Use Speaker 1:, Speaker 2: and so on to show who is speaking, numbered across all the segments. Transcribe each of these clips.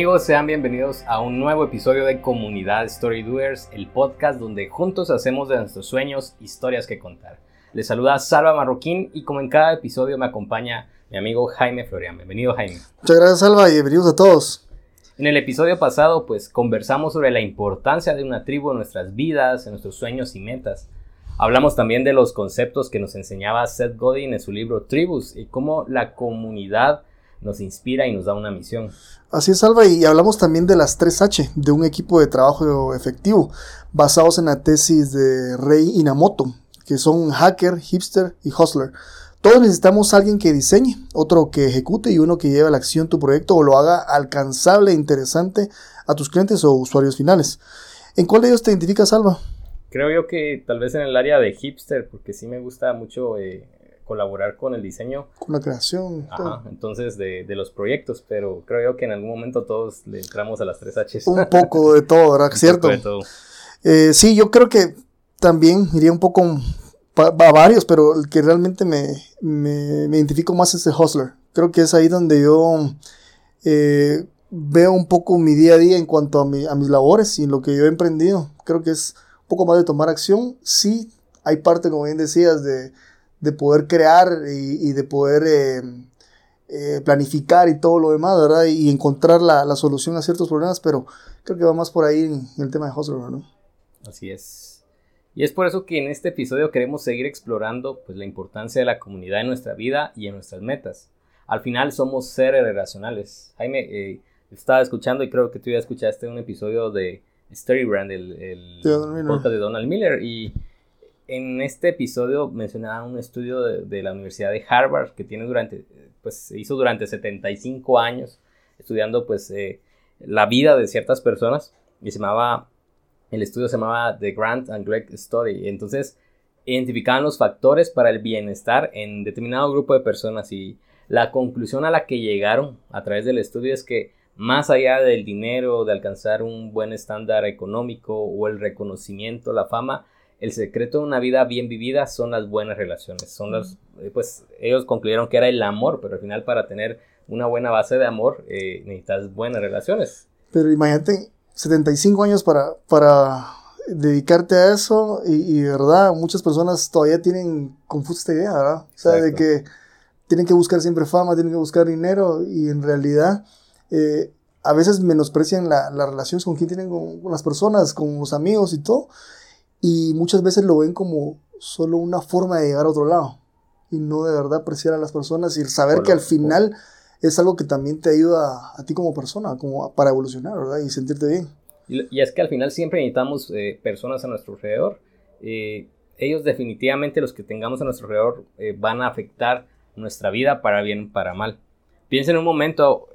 Speaker 1: Amigos, sean bienvenidos a un nuevo episodio de Comunidad Story Doers, el podcast donde juntos hacemos de nuestros sueños historias que contar. Les saluda Salva Marroquín y como en cada episodio me acompaña mi amigo Jaime Florian. Bienvenido Jaime.
Speaker 2: Muchas gracias Salva y bienvenidos a todos.
Speaker 1: En el episodio pasado pues conversamos sobre la importancia de una tribu en nuestras vidas, en nuestros sueños y metas. Hablamos también de los conceptos que nos enseñaba Seth Godin en su libro Tribus y cómo la comunidad nos inspira y nos da una misión.
Speaker 2: Así es, Salva, y hablamos también de las 3H, de un equipo de trabajo efectivo, basados en la tesis de Rey Inamoto, que son hacker, hipster y hustler. Todos necesitamos alguien que diseñe, otro que ejecute y uno que lleve a la acción tu proyecto o lo haga alcanzable e interesante a tus clientes o usuarios finales. ¿En cuál de ellos te identificas, Salva?
Speaker 1: Creo yo que tal vez en el área de hipster, porque sí me gusta mucho eh, colaborar con el diseño.
Speaker 2: Con la creación.
Speaker 1: Ajá, entonces de, de, los proyectos, pero creo yo que en algún momento todos le entramos a las tres Hs.
Speaker 2: Un poco de todo, ¿verdad? ¿Cierto? de todo. Eh, sí, yo creo que también iría un poco a varios, pero el que realmente me, me, me, identifico más es el hustler. Creo que es ahí donde yo eh, veo un poco mi día a día en cuanto a, mi, a mis labores y en lo que yo he emprendido. Creo que es un poco más de tomar acción. Sí, hay parte, como bien decías, de de poder crear y, de poder eh, eh, planificar y todo lo demás, ¿verdad? Y encontrar la, la, solución a ciertos problemas, pero creo que va más por ahí en, el tema de Hustler, ¿no?
Speaker 1: Así es. Y es por eso que en este episodio queremos seguir explorando pues, la importancia de la comunidad en nuestra vida y en nuestras metas. Al final somos seres relacionales. Jaime, eh, estaba escuchando y creo que tú ya escuchaste un episodio de Story Brand, el, el podcast de Donald Miller, y en este episodio mencionaba un estudio de, la Universidad de Harvard que tiene durante, pues hizo durante 75 años estudiando pues eh, la vida de ciertas personas y se llamaba, el estudio se llamaba The Grant and Greg Study. Entonces identificaban los factores para el bienestar en determinado grupo de personas y la conclusión a la que llegaron a través del estudio es que más allá del dinero, de alcanzar un buen estándar económico o el reconocimiento, la fama, el secreto de una vida bien vivida son las buenas relaciones. Son las, eh, pues ellos concluyeron que era el amor, pero al final para tener una buena base de amor eh, necesitas buenas relaciones.
Speaker 2: Pero imagínate, 75 años para, para dedicarte a eso y, de verdad muchas personas todavía tienen confusa esta idea, ¿verdad? O sea, de que tienen que buscar siempre fama, tienen que buscar dinero y en realidad eh, a veces menosprecian la, las relaciones con quien tienen con las personas, con los amigos y todo y muchas veces lo ven como solo una forma de llegar a otro lado y no de verdad apreciar a las personas y saber que al final es algo que también te ayuda a, ti como persona, como para evolucionar, ¿verdad? Y sentirte bien.
Speaker 1: Y, es que al final siempre necesitamos eh, personas a nuestro alrededor. Eh, ellos definitivamente los que tengamos a nuestro alrededor eh, van a afectar nuestra vida para bien o para mal. Piensen un momento,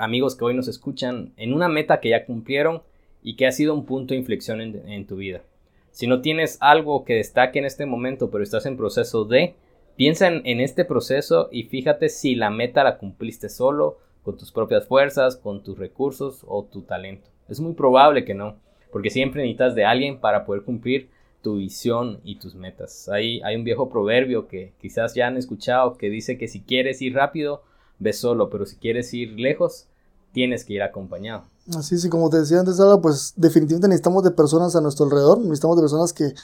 Speaker 1: amigos que hoy nos escuchan, en una meta que ya cumplieron y que ha sido un punto de inflexión en tu vida. Si no tienes algo que destaque en este momento, pero estás en proceso de, piensa en, este proceso y fíjate si la meta la cumpliste solo, con tus propias fuerzas, con tus recursos o tu talento. Es muy probable que no, porque siempre necesitas de alguien para poder cumplir tu visión y tus metas. Hay, hay un viejo proverbio que quizás ya han escuchado que dice que si quieres ir rápido, ve solo, pero si quieres ir lejos, tienes que ir acompañado.
Speaker 2: Así sí, como te decía antes, pues definitivamente necesitamos de personas a nuestro alrededor, necesitamos de personas que,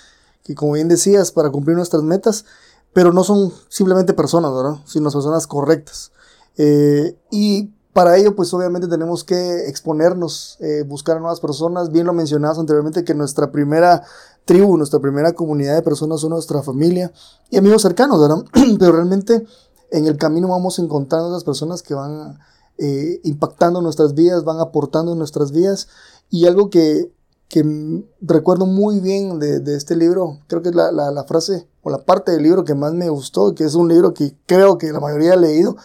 Speaker 2: que, como bien decías, para cumplir nuestras metas, pero no son simplemente personas, ¿verdad? Sino personas correctas. Eh, y para ello, pues obviamente tenemos que exponernos, eh, buscar a nuevas personas. Bien lo mencionabas anteriormente que nuestra primera tribu, nuestra primera comunidad de personas son nuestra familia y amigos cercanos, ¿verdad? pero realmente en el camino vamos encontrando a esas personas que van a eh, impactando nuestras vidas, van aportando en nuestras vidas. Y algo que, recuerdo muy bien de, este libro, creo que es la, frase o la parte del libro que más me gustó, que es un libro que creo que la mayoría ha leído,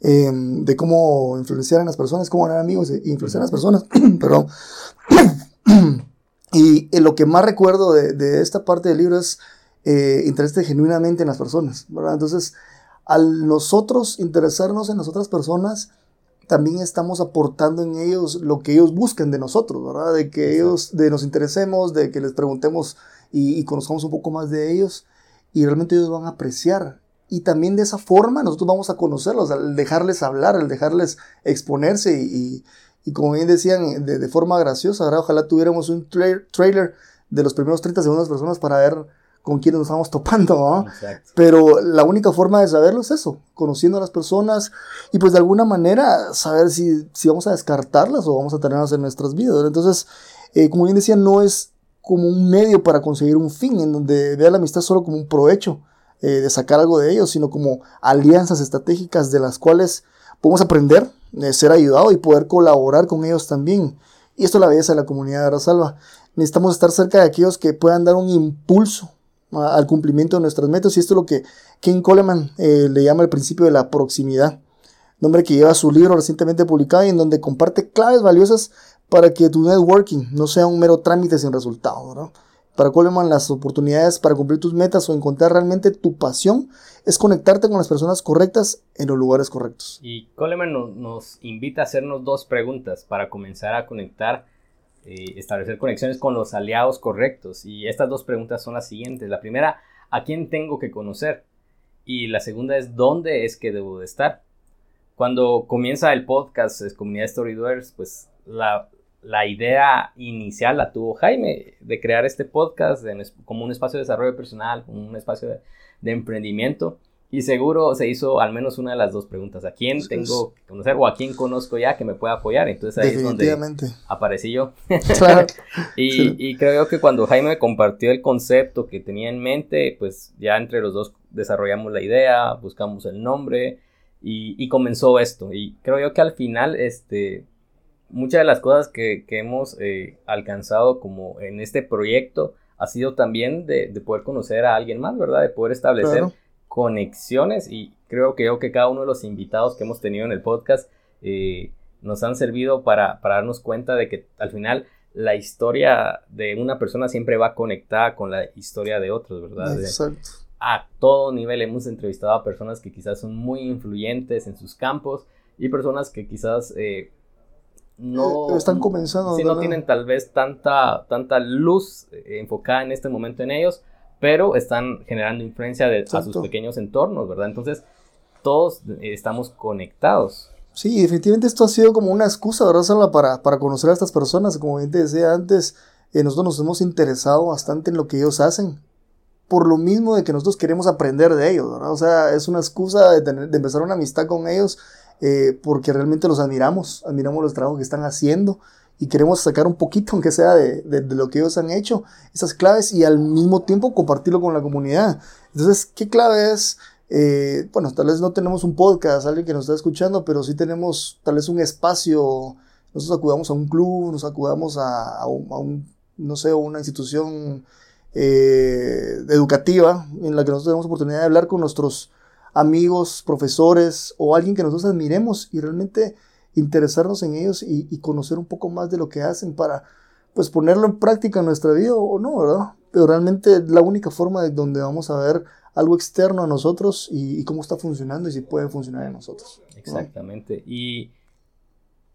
Speaker 2: eh, de cómo influenciar a las personas, cómo ganar amigos e influenciar a las personas. Perdón. y eh, lo que más recuerdo de, esta parte del libro es eh, genuinamente en las personas, ¿verdad? Entonces, al nosotros interesarnos en las otras personas, también estamos aportando en ellos lo que ellos buscan de nosotros, ¿verdad? De que ellos, de nos interesemos, de que les preguntemos y, conozcamos un poco más de ellos y realmente ellos van a apreciar. Y también de esa forma nosotros vamos a conocerlos, al dejarles hablar, al dejarles exponerse y, Y como bien decían, de, forma graciosa, ojalá tuviéramos un trailer de los primeros 30 segundos de personas para ver con quiénes nos estamos topando, ¿no? Pero la única forma de saberlo es eso, conociendo a las personas y pues de alguna manera saber si, si vamos a descartarlas o vamos a tenerlas en nuestras vidas. Entonces, eh, como bien decía, no es como un medio para conseguir un fin, en donde vea la amistad solo como un provecho eh, de sacar algo de ellos, sino como alianzas estratégicas de las cuales podemos aprender, eh, ser ayudado y poder colaborar con ellos también. Y esto es la belleza de la comunidad de Rasalva. Necesitamos estar cerca de aquellos que puedan dar un impulso al cumplimiento de nuestras metas. Y esto es lo que King Coleman eh, le llama el principio de la proximidad. Nombre que lleva su libro recientemente publicado y en donde comparte claves valiosas para que tu networking no sea un mero trámite sin resultado. Para Coleman, las oportunidades para cumplir tus metas o encontrar realmente tu pasión es conectarte con las personas correctas en los lugares correctos.
Speaker 1: Y Coleman nos invita a hacernos dos preguntas para comenzar a conectar eh, establecer conexiones con los aliados correctos. Y estas dos preguntas son las siguientes. La primera, ¿a quién tengo que conocer? Y la segunda es, ¿dónde es que debo de estar? Cuando comienza el podcast, es Comunidad Storydoers, pues la, la, idea inicial la tuvo Jaime de crear este podcast como un espacio de desarrollo personal, como un espacio de emprendimiento. Y seguro se hizo al menos una de las dos preguntas. ¿A quién tengo que conocer o a quién conozco ya que me pueda apoyar? Entonces ahí es donde aparecí yo. Claro. y, creo que cuando Jaime compartió el concepto que tenía en mente, pues ya entre los dos desarrollamos la idea, buscamos el nombre y, comenzó esto. Y creo yo que al final, este, muchas de las cosas que, hemos eh, alcanzado como en este proyecto ha sido también de, poder conocer a alguien más, ¿verdad? De poder establecer conexiones y creo que yo que cada uno de los invitados que hemos tenido en el podcast eh, nos han servido para, darnos cuenta de que al final la historia de una persona siempre va conectada con la historia de otros, ¿verdad? Exacto. A todo nivel hemos entrevistado a personas que quizás son muy influyentes en sus campos y personas que quizás eh, no
Speaker 2: eh, están comenzando.
Speaker 1: Si no tienen tal vez tanta, tanta luz enfocada en este momento en ellos, pero están generando influencia de, a sus pequeños entornos, ¿verdad? Entonces, todos eh, estamos conectados.
Speaker 2: Sí, definitivamente esto ha sido como una excusa, ¿verdad, Sala? Para, para conocer a estas personas. Como bien te decía antes, eh, nosotros nos hemos interesado bastante en lo que ellos hacen. Por lo mismo de que nosotros queremos aprender de ellos, ¿verdad? O sea, es una excusa de, tener, de empezar una amistad con ellos eh, porque realmente los admiramos, admiramos los trabajos que están haciendo y queremos sacar un poquito, aunque sea de, de, lo que ellos han hecho, esas claves y al mismo tiempo compartirlo con la comunidad. Entonces, ¿qué clave es? Eh, bueno, tal vez no tenemos un podcast, alguien que nos está escuchando, pero sí tenemos tal vez un espacio, nosotros acudamos a un club, nos acudamos a, a, un, no sé, una institución eh, educativa en la que nosotros tenemos oportunidad de hablar con nuestros amigos, profesores o alguien que nosotros admiremos y realmente interesarnos en ellos y, conocer un poco más de lo que hacen para pues ponerlo en práctica en nuestra vida o no, ¿verdad? Pero realmente la única forma de donde vamos a ver algo externo a nosotros y, cómo está funcionando y si puede funcionar en nosotros.
Speaker 1: Exactamente. Y,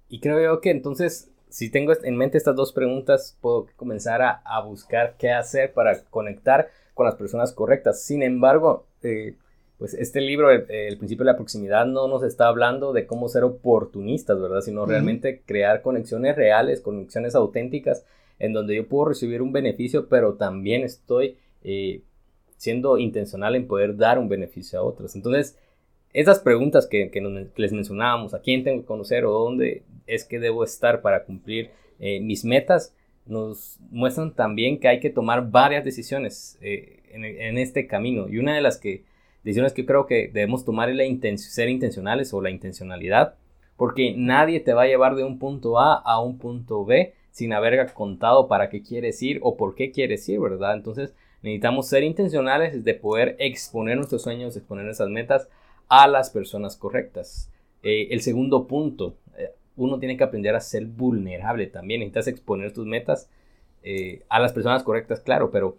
Speaker 1: y creo yo que entonces, si tengo en mente estas dos preguntas, puedo comenzar a, a buscar qué hacer para conectar con las personas correctas. Sin embargo, eh, pues este libro, el, principio de la proximidad, no nos está hablando de cómo ser oportunistas, ¿verdad? Sino realmente crear conexiones reales, conexiones auténticas, en donde yo puedo recibir un beneficio, pero también estoy eh, siendo intencional en poder dar un beneficio a otros. Entonces, esas preguntas que, les mencionábamos, a quién tengo que conocer o dónde es que debo estar para cumplir eh, mis metas, nos muestran también que hay que tomar varias decisiones eh, en, en este camino. Y una de las que decisiones que creo que debemos tomar es la ser intencionales o la intencionalidad, porque nadie te va a llevar de un punto A a un punto B sin haber contado para qué quieres ir o por qué quieres ir, ¿verdad? Entonces necesitamos ser intencionales de poder exponer nuestros sueños, exponer nuestras metas a las personas correctas. Eh, el segundo punto, eh, uno tiene que aprender a ser vulnerable también, necesitas exponer tus metas eh, a las personas correctas, claro, pero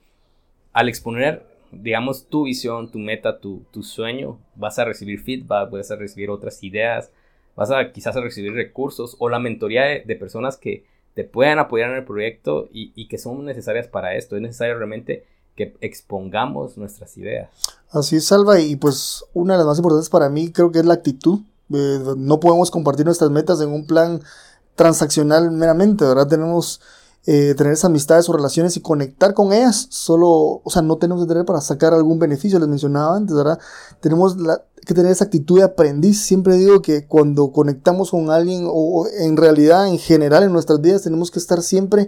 Speaker 1: al exponer digamos, tu visión, tu meta, tu, sueño, vas a recibir feedback, vas a recibir otras ideas, vas a quizás a recibir recursos o la mentoría de, personas que te puedan apoyar en el proyecto y, que son necesarias para esto. Es necesario realmente que expongamos nuestras ideas.
Speaker 2: Así es, Salva, y pues una de las más importantes para mí creo que es la actitud. Eh, no podemos compartir nuestras metas en un plan transaccional meramente, ¿verdad? Tenemos eh, tener esas amistades o relaciones y conectar con ellas, solo, o sea, no tenemos que tener para sacar algún beneficio, les mencionaba antes, ¿verdad? Tenemos que tener esa actitud de aprendiz. Siempre digo que cuando conectamos con alguien, o en realidad, en general, en nuestras vidas, tenemos que estar siempre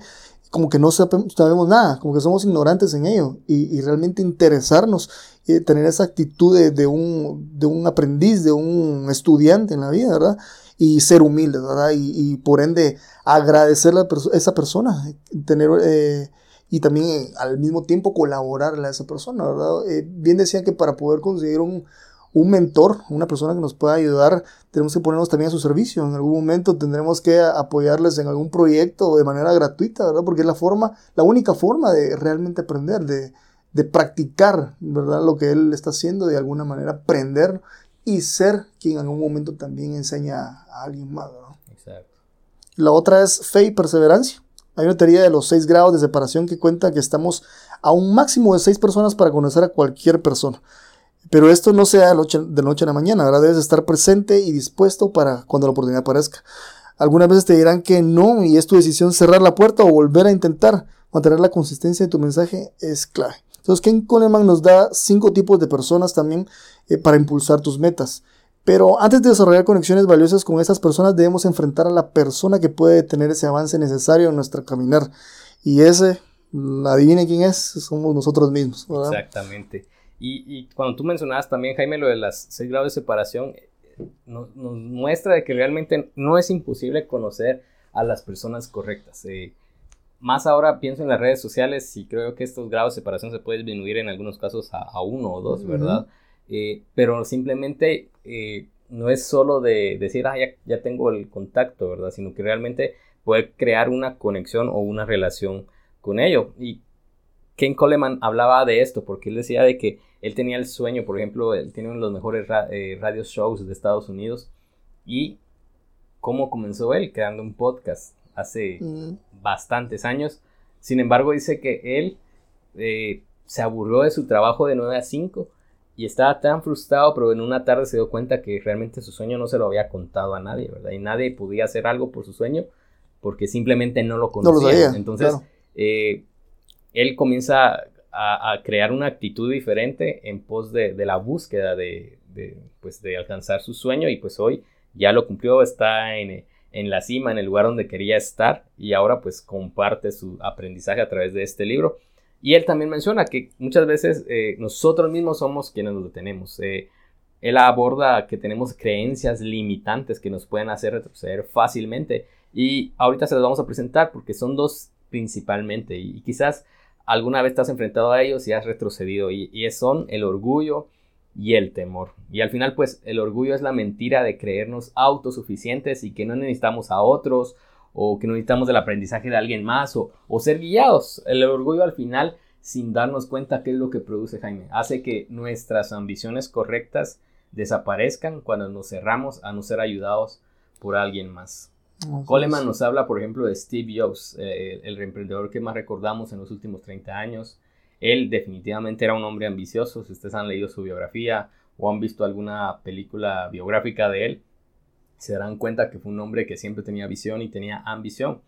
Speaker 2: como que no sabemos nada, como que somos ignorantes en ello, y, realmente interesarnos, y tener esa actitud de, un, de un aprendiz, de un estudiante en la vida, ¿verdad? Y ser humilde, ¿verdad? Y, por ende agradecerle a esa persona, tener eh, y también eh, al mismo tiempo colaborarle a esa persona, ¿verdad? Eh, bien decían que para poder conseguir un, un mentor, una persona que nos pueda ayudar, tenemos que ponernos también a su servicio. En algún momento tendremos que apoyarles en algún proyecto de manera gratuita, ¿verdad? Porque es la forma, la única forma de realmente aprender, de, de practicar, ¿verdad? Lo que él está haciendo, de alguna manera aprender y ser quien en algún momento también enseña a alguien más. Exacto. La otra es fe y perseverancia. Hay una teoría de los seis grados de separación que cuenta que estamos a un máximo de seis personas para conocer a cualquier persona. Pero esto no sea de noche a la mañana, ¿verdad? Debes estar presente y dispuesto para cuando la oportunidad aparezca. Algunas veces te dirán que no y es tu decisión cerrar la puerta o volver a intentar. Mantener la consistencia de tu mensaje es clave. Entonces, Ken Coleman nos da cinco tipos de personas también eh, para impulsar tus metas. Pero antes de desarrollar conexiones valiosas con esas personas, debemos enfrentar a la persona que puede tener ese avance necesario en nuestro caminar. Y ese, adivine quién es, somos nosotros mismos.
Speaker 1: Exactamente. Y, cuando tú mencionabas también, Jaime, lo de las seis grados de separación, eh, nos, muestra que realmente no es imposible conocer a las personas correctas. Eh, más ahora pienso en las redes sociales y creo que estos grados de separación se pueden disminuir en algunos casos a, uno o dos, ¿verdad? Eh, pero simplemente eh, no es solo de decir, ah, ya, ya, tengo el contacto, ¿verdad? Sino que realmente poder crear una conexión o una relación con ello. Y Ken Coleman hablaba de esto porque él decía de que él tenía el sueño, por ejemplo, él tiene uno de los mejores eh, radio shows de Estados Unidos y cómo comenzó él creando un podcast hace mm. bastantes años. Sin embargo, dice que él eh, se aburrió de su trabajo de 9 a 5 y estaba tan frustrado, pero en una tarde se dio cuenta que realmente su sueño no se lo había contado a nadie, ¿verdad? Y nadie podía hacer algo por su sueño porque simplemente no lo conocía. Entonces, eh, él comienza a, crear una actitud diferente en pos de, la búsqueda de, pues, de alcanzar su sueño y pues hoy ya lo cumplió, está en en la cima, en el lugar donde quería estar y ahora pues comparte su aprendizaje a través de este libro. Y él también menciona que muchas veces eh, nosotros mismos somos quienes nos detenemos. Eh, él aborda que tenemos creencias limitantes que nos pueden hacer retroceder fácilmente y ahorita se las vamos a presentar porque son dos principalmente y, quizás alguna vez te has enfrentado a ellos y has retrocedido y, y son el orgullo, y el temor. Y al final, pues el orgullo es la mentira de creernos autosuficientes y que no necesitamos a otros o que no necesitamos del aprendizaje de alguien más o, ser guiados. El orgullo al final, sin darnos cuenta qué es lo que produce Jaime, hace que nuestras ambiciones correctas desaparezcan cuando nos cerramos a no ser ayudados por alguien más. Coleman nos habla, por ejemplo, de Steve Jobs, eh, el emprendedor que más recordamos en los últimos 30 años. Él definitivamente era un hombre ambicioso. Si ustedes han leído su biografía o han visto alguna película biográfica de él, se darán cuenta que fue un hombre que siempre tenía visión y tenía ambición.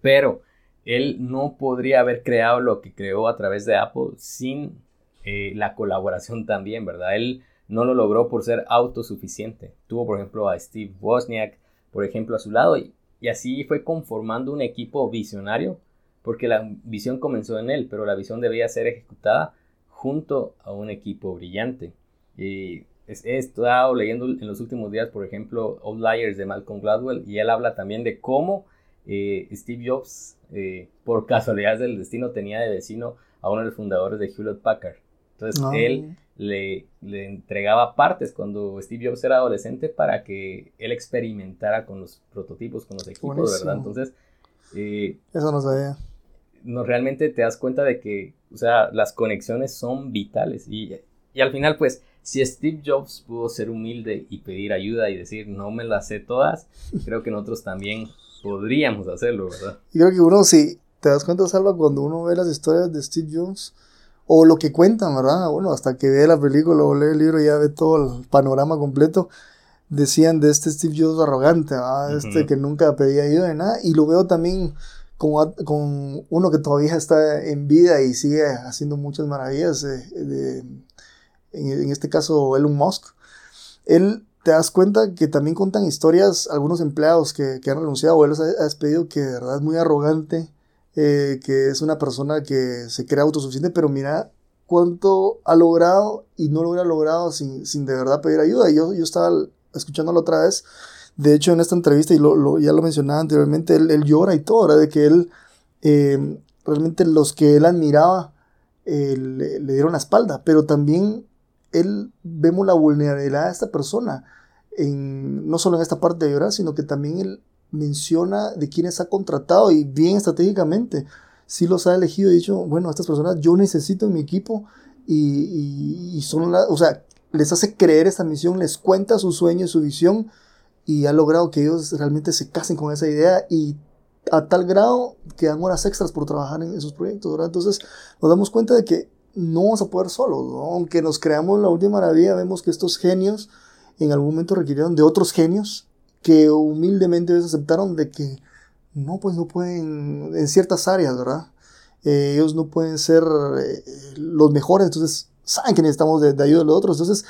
Speaker 1: Pero él no podría haber creado lo que creó a través de Apple sin eh, la colaboración también, ¿verdad? Él no lo logró por ser autosuficiente. Tuvo, por ejemplo, a Steve Wozniak, por ejemplo, a su lado y así fue conformando un equipo visionario porque la visión comenzó en él, pero la visión debía ser ejecutada junto a un equipo brillante. Y he estado leyendo en los últimos días, por ejemplo, Outliers de Malcolm Gladwell, y él habla también de cómo eh, Steve Jobs, eh, por casualidad del destino, tenía de vecino a uno de los fundadores de Hewlett Packard. Entonces ah. él le, le, entregaba partes cuando Steve Jobs era adolescente para que él experimentara con los prototipos, con los equipos, ¿verdad? Entonces...
Speaker 2: Eh, Eso no sabía
Speaker 1: no realmente te das cuenta de que, o sea, las conexiones son vitales y, y al final, pues, si Steve Jobs pudo ser humilde y pedir ayuda y decir, no me las sé todas, creo que nosotros también podríamos hacerlo, ¿verdad?
Speaker 2: Y creo que uno, si te das cuenta, Salva, cuando uno ve las historias de Steve Jobs, o lo que cuentan, ¿verdad? Bueno, hasta que ve la película o lee el libro ya ve todo el panorama completo. decían de este Steve Jobs arrogante, este que nunca pedía ayuda de nada, y lo veo también con, con uno que todavía está en vida y sigue haciendo muchas maravillas, de, en, este caso Elon Musk. Él te das cuenta que también contan historias, algunos empleados que, que han renunciado o él ha despedido, que de verdad es muy arrogante, eh, que es una persona que se cree autosuficiente, pero mira cuánto ha logrado y no lo hubiera logrado sin, sin de verdad pedir ayuda. Yo, yo estaba escuchándolo otra vez. De hecho, en esta entrevista, y lo, ya lo mencionaba anteriormente, él, llora y todo, ¿verdad? De que él, eh, realmente los que él admiraba, eh, le, dieron la espalda, pero también él, vemos la vulnerabilidad de esta persona, en, no solo en esta parte de llorar, sino que también él menciona de quienes ha contratado y bien estratégicamente, si los ha elegido y dicho, bueno, estas personas yo necesito en mi equipo y, y son las, o sea, les hace creer esta misión, les cuenta su sueño, su visión y ha logrado que ellos realmente se casen con esa idea y a tal grado que dan horas extras por trabajar en esos proyectos, ¿verdad? Entonces nos damos cuenta de que no vamos a poder solos, aunque nos creamos la última maravilla, vemos que estos genios en algún momento requirieron de otros genios que humildemente aceptaron de que no, pues no pueden, en ciertas áreas, ¿verdad? Eh, ellos no pueden ser eh, los mejores, entonces saben que necesitamos de, ayuda de los otros. Entonces,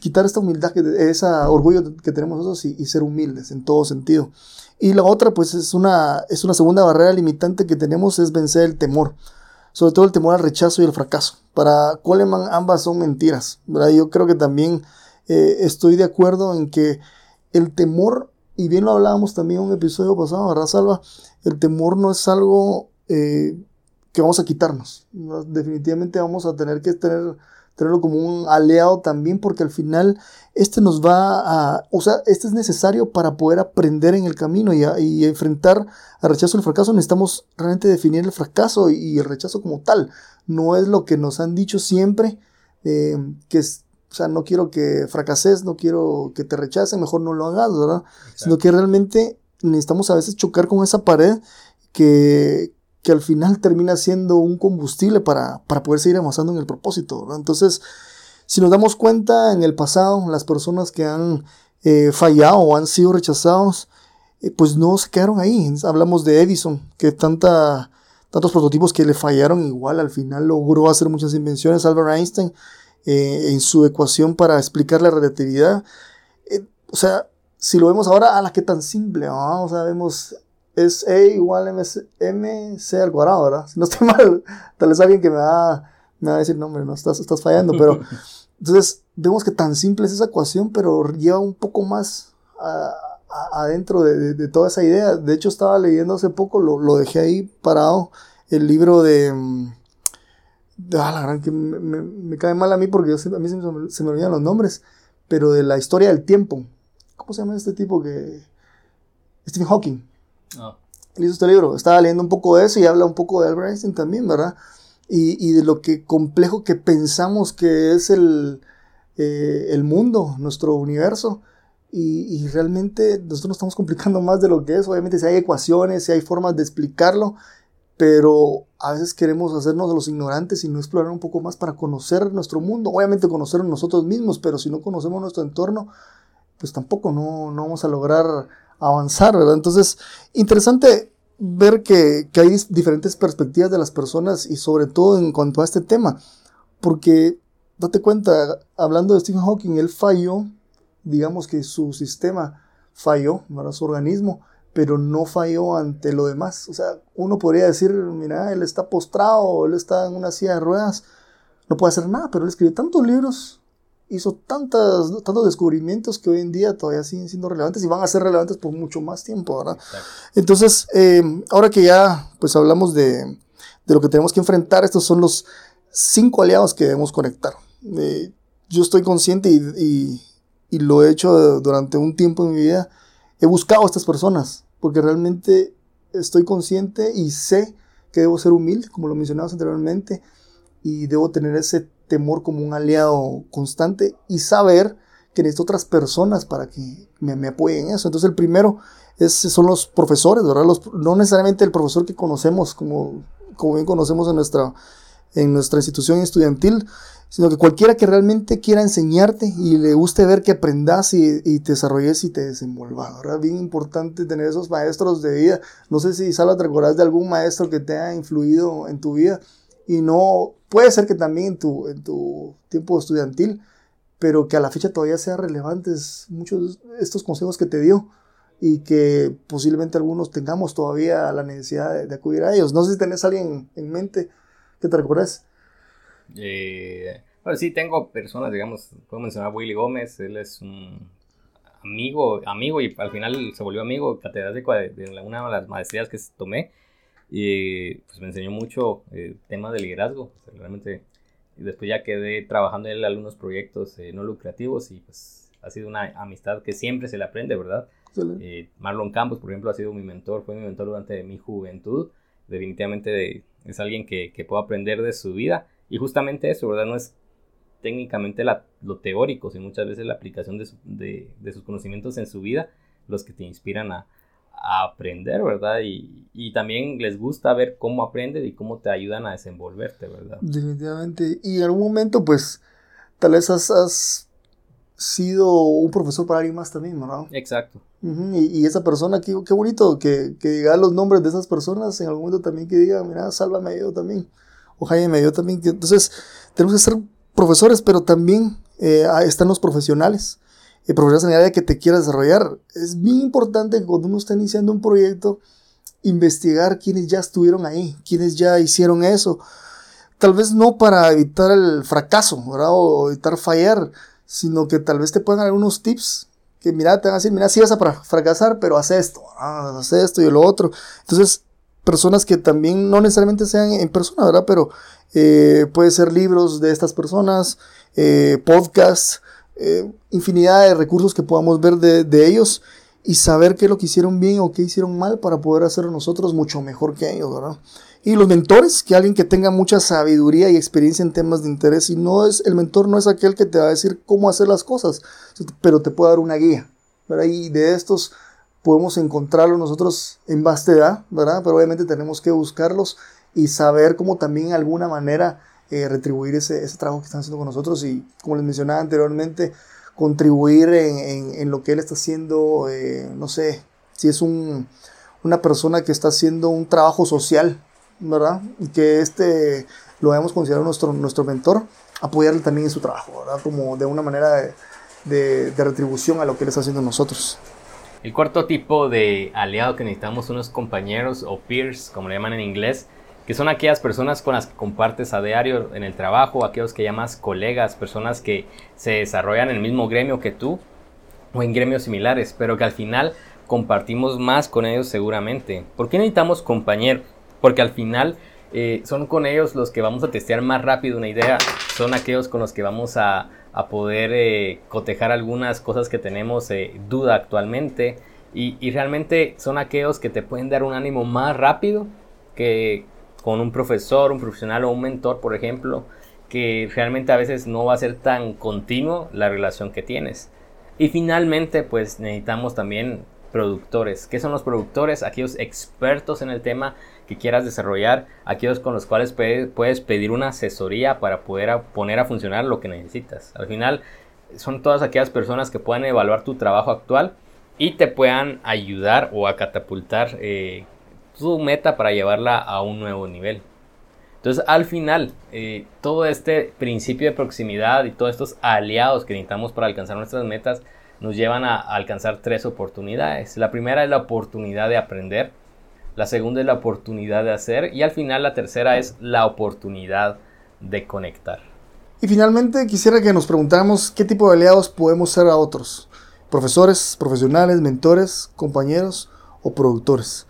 Speaker 2: quitar esta humildad, ese orgullo que tenemos nosotros y, ser humildes en todo sentido. Y la otra, pues es una, es una segunda barrera limitante que tenemos, es vencer el temor. Sobre todo el temor al rechazo y el fracaso. Para Coleman ambas son mentiras. Yo creo que también eh, estoy de acuerdo en que el temor, y bien lo hablábamos también en un episodio pasado, ¿verdad, Salva? El temor no es algo eh, que vamos a quitarnos. Definitivamente vamos a tener que tener, tenerlo como un aliado también porque al final este nos va a, o sea, este es necesario para poder aprender en el camino y, y enfrentar al rechazo y el fracaso. Necesitamos realmente definir el fracaso y, el rechazo como tal. No es lo que nos han dicho siempre, eh, que es, o sea, no quiero que fracases, no quiero que te rechacen, mejor no lo hagas, ¿verdad? Sino que realmente necesitamos a veces chocar con esa pared que, que al final termina siendo un combustible para, poder seguir avanzando en el propósito. Entonces, si nos damos cuenta en el pasado, las personas que han eh, fallado o han sido rechazados, eh, pues no se quedaron ahí. Hablamos de Edison, que tantos prototipos que le fallaron igual, al final logró hacer muchas invenciones. Albert Einstein, eh, en su ecuación para explicar la relatividad. o sea, si lo vemos ahora, a la que tan simple, o sea, vemos es E igual MC, al cuadrado, ¿verdad? Si no estoy mal, tal vez alguien que me va, me va a decir, no, hombre, no, estás, estás fallando, pero entonces vemos que tan simple es esa ecuación, pero lleva un poco más adentro de, de, toda esa idea. De hecho, estaba leyendo hace poco, lo, lo dejé ahí parado, el libro de... de ah, la gran que me, me, cae mal a mí porque a mí se me, se me olvidan los nombres, pero de la historia del tiempo. ¿Cómo se llama este tipo que... Stephen Hawking. Él hizo este libro. Estaba leyendo un poco de eso y habla un poco de Albert Einstein también, ¿verdad? Y, de lo que complejo que pensamos que es el, eh, el mundo, nuestro universo. Y, realmente nosotros nos estamos complicando más de lo que es. Obviamente, si hay ecuaciones, si hay formas de explicarlo, pero a veces queremos hacernos los ignorantes y no explorar un poco más para conocer nuestro mundo. Obviamente, conocer nosotros mismos, pero si no conocemos nuestro entorno, pues tampoco no, no vamos a lograr avanzar, ¿verdad? Entonces, interesante ver que, hay diferentes perspectivas de las personas y sobre todo en cuanto a este tema, porque date cuenta, hablando de Stephen Hawking, él falló, digamos que su sistema falló, ¿verdad? su organismo, pero no falló ante lo demás. O sea, uno podría decir, mira, él está postrado, él está en una silla de ruedas, no puede hacer nada, pero él escribió tantos libros, hizo tantas, tantos descubrimientos que hoy en día todavía siguen siendo relevantes y van a ser relevantes por mucho más tiempo, ¿verdad? Entonces, eh, ahora que ya pues hablamos de, de, lo que tenemos que enfrentar, estos son los cinco aliados que debemos conectar. Eh, yo estoy consciente y, y, y, lo he hecho durante un tiempo en mi vida. He buscado a estas personas porque realmente estoy consciente y sé que debo ser humilde, como lo mencionabas anteriormente, y debo tener ese temor como un aliado constante y saber que necesito otras personas para que me, apoyen en eso. Entonces el primero es, son los profesores, ¿verdad? Los, no necesariamente el profesor que conocemos, como, como bien conocemos en nuestra, en nuestra institución estudiantil, sino que cualquiera que realmente quiera enseñarte y le guste ver que aprendas y, te desarrolles y te desenvolvas, ¿verdad? Bien importante tener esos maestros de vida. No sé si, Salva, te recordás de algún maestro que te haya influido en tu vida y no, puede ser que también en tu, en tu tiempo estudiantil, pero que a la fecha todavía sea relevantes muchos de estos consejos que te dio y que posiblemente algunos tengamos todavía la necesidad de, acudir a ellos. No sé si tenés alguien en mente que te recuerdes.
Speaker 1: Eh, sí, tengo personas, digamos, puedo mencionar a Willy Gómez, él es un amigo, amigo y al final se volvió amigo catedrático de, una de las maestrías que tomé y pues me enseñó mucho eh, temas de liderazgo, realmente después ya quedé trabajando en algunos proyectos eh, no lucrativos y pues ha sido una amistad que siempre se le aprende, ¿verdad? Eh, Marlon Campos, por ejemplo, ha sido mi mentor, fue mi mentor durante mi juventud. Definitivamente es alguien que, que puedo aprender de su vida. Y justamente eso, ¿verdad? No es técnicamente lo teórico, sino muchas veces la aplicación de, de, sus conocimientos en su vida los que te inspiran a, a aprender, ¿verdad? Y, y, también les gusta ver cómo aprendes y cómo te ayudan a desenvolverte, ¿verdad?
Speaker 2: Definitivamente. Y en algún momento, pues, tal vez has, has sido un profesor para alguien más también, ¿no?
Speaker 1: Exacto.
Speaker 2: y, y, esa persona, qué, qué bonito que, que, diga los nombres de esas personas, en algún momento también que diga, mira, sálvame yo también, o Jaime yo también. Entonces, tenemos que ser profesores, pero también eh, están los profesionales, eh, profesionales en el área que te quieras desarrollar. Es bien importante que cuando uno está iniciando un proyecto, investigar quiénes ya estuvieron ahí, quiénes ya hicieron eso. Tal vez no para evitar el fracaso, ¿verdad? O evitar fallar, sino que tal vez te puedan dar unos tips que mira, te van a decir, mira, sí vas a fracasar, pero haz esto, haz esto y lo otro. Entonces, personas que también no necesariamente sean en persona, ¿verdad? Pero eh, puede ser libros de estas personas, eh, podcasts, eh, infinidad de recursos que podamos ver de, ellos y saber qué es lo que hicieron bien o qué hicieron mal para poder hacerlo nosotros mucho mejor que ellos, ¿verdad? Y los mentores, que alguien que tenga mucha sabiduría y experiencia en temas de interés. Y no es, el mentor no es aquel que te va a decir cómo hacer las cosas, pero te puede dar una guía. ¿verdad? Y de estos podemos encontrarlos nosotros en vasta edad, ¿verdad? Pero obviamente tenemos que buscarlos y saber cómo también de alguna manera eh, retribuir ese, ese, trabajo que están haciendo con nosotros y, como les mencionaba anteriormente, contribuir en, en, lo que él está haciendo, eh, no sé, si es un, una persona que está haciendo un trabajo social, ¿verdad? Y que este lo hemos considerado nuestro, nuestro mentor, apoyarle también en su trabajo, ¿verdad? Como de una manera de, de, retribución a lo que él está haciendo nosotros.
Speaker 1: El cuarto tipo de aliado que necesitamos son los compañeros o peers, como le llaman en inglés, que son aquellas personas con las que compartes a diario en el trabajo, aquellos que llamas colegas, personas que se desarrollan en el mismo gremio que tú o en gremios similares, pero que al final compartimos más con ellos seguramente. ¿Por qué necesitamos compañeros? porque al final eh, son con ellos los que vamos a testear más rápido una idea, son aquellos con los que vamos a, poder eh, cotejar algunas cosas que tenemos eh, duda actualmente y, y, realmente son aquellos que te pueden dar un ánimo más rápido que con un profesor, un profesional o un mentor, por ejemplo, que realmente a veces no va a ser tan continuo la relación que tienes. Y finalmente, pues necesitamos también productores. ¿Qué son los productores? Aquellos expertos en el tema que quieras desarrollar, aquellos con los cuales puedes pedir una asesoría para poder poner a funcionar lo que necesitas. Al final son todas aquellas personas que puedan evaluar tu trabajo actual y te puedan ayudar o a catapultar eh, tu meta para llevarla a un nuevo nivel. Entonces al final eh, todo este principio de proximidad y todos estos aliados que necesitamos para alcanzar nuestras metas nos llevan a alcanzar tres oportunidades. La primera es la oportunidad de aprender la segunda es la oportunidad de hacer y al final la tercera es la oportunidad de conectar.
Speaker 2: Y finalmente quisiera que nos preguntáramos qué tipo de aliados podemos ser a otros, profesores, profesionales, mentores, compañeros o productores.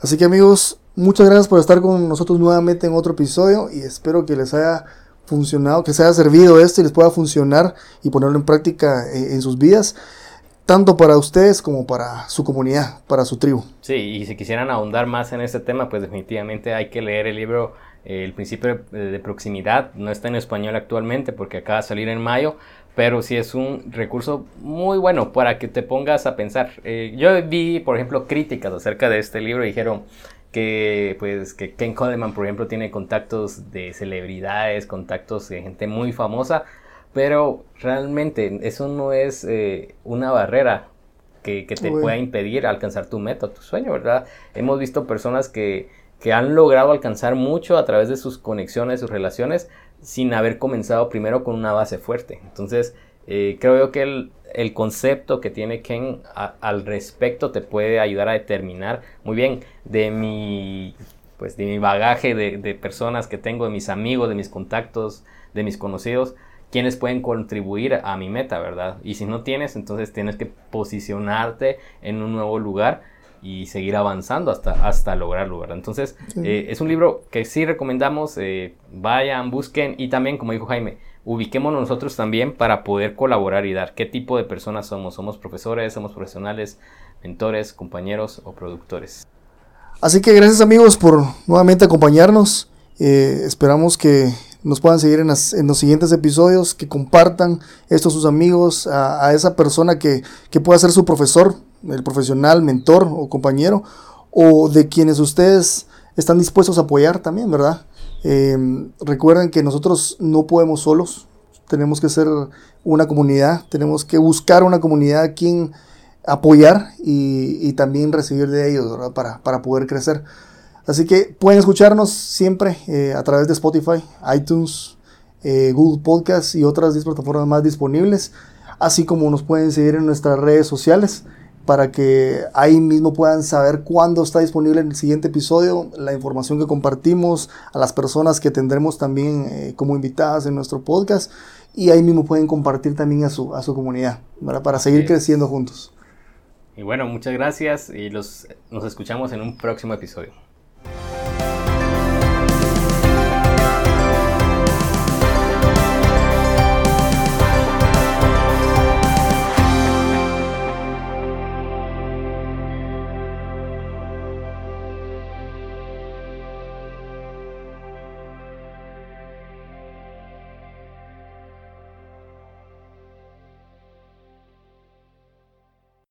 Speaker 2: Así que amigos, muchas gracias por estar con nosotros nuevamente en otro episodio y espero que les haya funcionado, que les haya servido esto y les pueda funcionar y ponerlo en práctica eh, en sus vidas tanto para ustedes como para su comunidad, para su tribu.
Speaker 1: Sí, y si quisieran ahondar más en este tema, pues definitivamente hay que leer el libro El principio de, proximidad. No está en español actualmente porque acaba de salir en mayo, pero sí es un recurso muy bueno para que te pongas a pensar. Eh, yo vi, por ejemplo, críticas acerca de este libro y dijeron, que pues que Ken Coleman, por ejemplo, tiene contactos de celebridades, contactos de gente muy famosa, pero realmente eso no es eh, una barrera que, te pueda impedir alcanzar tu meta, tu sueño, ¿verdad? Hemos visto personas que, que han logrado alcanzar mucho a través de sus conexiones, sus relaciones, sin haber comenzado primero con una base fuerte. Entonces, eh, creo que el, el, concepto que tiene Ken al respecto te puede ayudar a determinar muy bien de mi, pues, de mi bagaje de, de personas que tengo, de mis amigos, de mis contactos, de mis conocidos, quienes pueden contribuir a mi meta, ¿verdad? Y si no tienes, entonces tienes que posicionarte en un nuevo lugar y seguir avanzando hasta, hasta lograrlo, ¿verdad? Entonces, eh, es un libro que sí recomendamos, eh, vayan, busquen y también, como dijo Jaime, ubiquémonos nosotros también para poder colaborar y dar qué tipo de personas somos. Somos profesores, somos profesionales, mentores, compañeros o productores.
Speaker 2: Así que gracias amigos por nuevamente acompañarnos. Eh, esperamos que nos puedan seguir en, los siguientes episodios, que compartan esto a sus amigos, a, esa persona que, pueda ser su profesor, el profesional, mentor o compañero, o de quienes ustedes están dispuestos a apoyar también, ¿verdad? Em, recuerden que nosotros no podemos solos, tenemos que ser una comunidad, tenemos que buscar una comunidad a quien apoyar y, también recibir de ellos. Para, para poder crecer. Así que pueden escucharnos siempre eh, a través de Spotify, iTunes, eh, Google Podcast y otras 10 plataformas más disponibles, así como nos pueden seguir en nuestras redes sociales para que ahí mismo puedan saber cuándo está disponible el siguiente episodio, la información que compartimos, a las personas que tendremos también eh, como invitadas en nuestro podcast y ahí mismo pueden compartir también a su, a su comunidad para seguir creciendo juntos.
Speaker 1: Y bueno, muchas gracias y los, nos escuchamos en un próximo episodio.